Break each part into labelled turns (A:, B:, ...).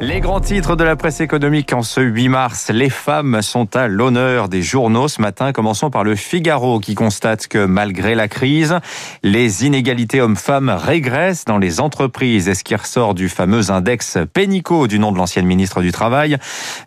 A: Les grands titres de la presse économique en ce 8 mars. Les femmes sont à l'honneur des journaux ce matin. Commençons par le Figaro qui constate que malgré la crise, les inégalités hommes-femmes régressent dans les entreprises. Et ce qui ressort du fameux index Pénicaud du nom de l'ancienne ministre du Travail.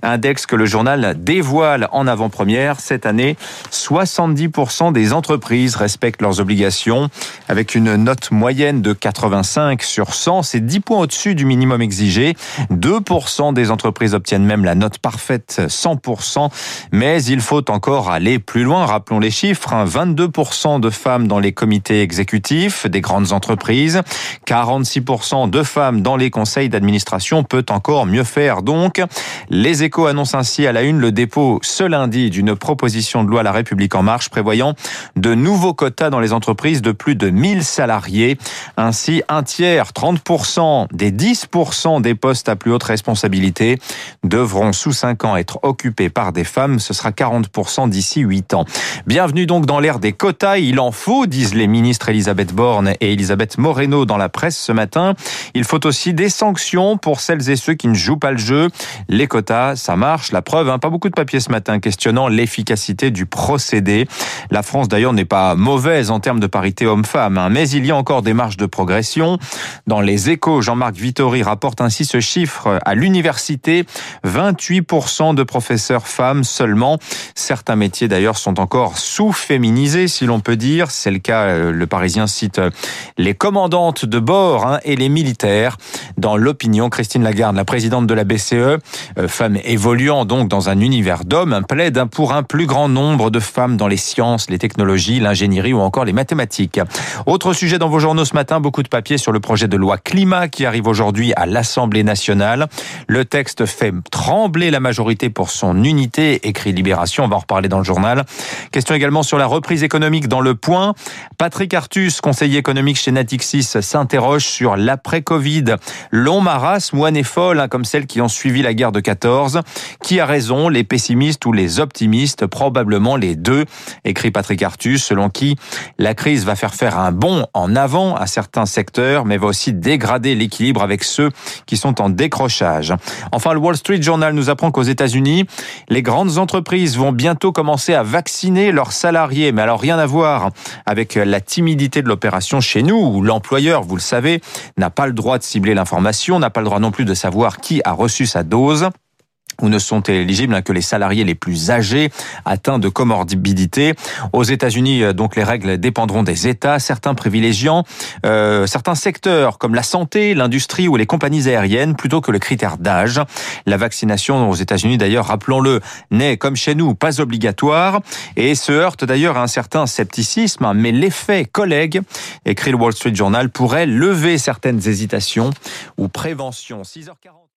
A: Index que le journal dévoile en avant-première. Cette année, 70% des entreprises respectent leurs obligations avec une note moyenne de 85 sur 100. C'est 10 points au-dessus du minimum exigé. 2% des entreprises obtiennent même la note parfaite 100%, mais il faut encore aller plus loin. Rappelons les chiffres, 22% hein. de femmes dans les comités exécutifs des grandes entreprises, 46% de femmes dans les conseils d'administration peut encore mieux faire. Donc, les échos annoncent ainsi à la une le dépôt ce lundi d'une proposition de loi à la République en marche prévoyant de nouveaux quotas dans les entreprises de plus de 1000 salariés. Ainsi, un tiers, 30% des 10% des postes à plus haute responsabilité devront sous 5 ans être occupés par des femmes. Ce sera 40% d'ici 8 ans. Bienvenue donc dans l'ère des quotas. Il en faut, disent les ministres Elisabeth Borne et Elisabeth Moreno dans la presse ce matin. Il faut aussi des sanctions pour celles et ceux qui ne jouent pas le jeu. Les quotas, ça marche. La preuve, hein, pas beaucoup de papiers ce matin questionnant l'efficacité du procédé. La France d'ailleurs n'est pas mauvaise en termes de parité homme-femme, hein, mais il y a encore des marges de progression. Dans les échos, Jean-Marc Vittori rapporte ainsi ce chiffre à l'université. 28% de professeurs femmes seulement. Certains métiers d'ailleurs sont encore sous-féminisés, si l'on peut dire. C'est le cas, euh, le Parisien cite euh, les commandantes de bord hein, et les militaires. Dans l'opinion, Christine Lagarde, la présidente de la BCE, euh, femme évoluant donc dans un univers d'hommes, plaide pour un plus grand nombre de femmes dans les sciences, les technologies, l'ingénierie ou encore les mathématiques. Autre sujet dans vos journaux ce matin, beaucoup de papiers sur le projet de loi climat qui arrive aujourd'hui à l'Assemblée nationale. Le texte fait trembler la majorité pour son unité, écrit Libération, on va en reparler dans le journal. Question également sur la reprise économique dans le point. Patrick Artus, conseiller économique chez Natixis, s'interroge sur l'après-Covid. Long marasme ou année folle, hein, comme celles qui ont suivi la guerre de 14. Qui a raison, les pessimistes ou les optimistes? Probablement les deux, écrit Patrick Artus, selon qui la crise va faire faire un bond en avant à certains secteurs, mais va aussi dégrader l'équilibre avec ceux qui sont en décrochage. Enfin, le Wall Street Journal nous apprend qu'aux États-Unis, les grandes entreprises vont bientôt commencer à vacciner leurs salariés. Mais alors rien à voir avec la timidité de l'opération chez nous, où l'employeur, vous le savez, n'a pas le droit de cibler l'information, n'a pas le droit non plus de savoir qui a reçu sa dose où ne sont éligibles que les salariés les plus âgés atteints de comorbidité. Aux États-Unis, euh, donc les règles dépendront des États, certains privilégiant euh, certains secteurs comme la santé, l'industrie ou les compagnies aériennes plutôt que le critère d'âge. La vaccination aux États-Unis, d'ailleurs, rappelons-le, n'est comme chez nous pas obligatoire et se heurte d'ailleurs à un certain scepticisme. Mais l'effet collègue, écrit le Wall Street Journal, pourrait lever certaines hésitations ou préventions. 6h40.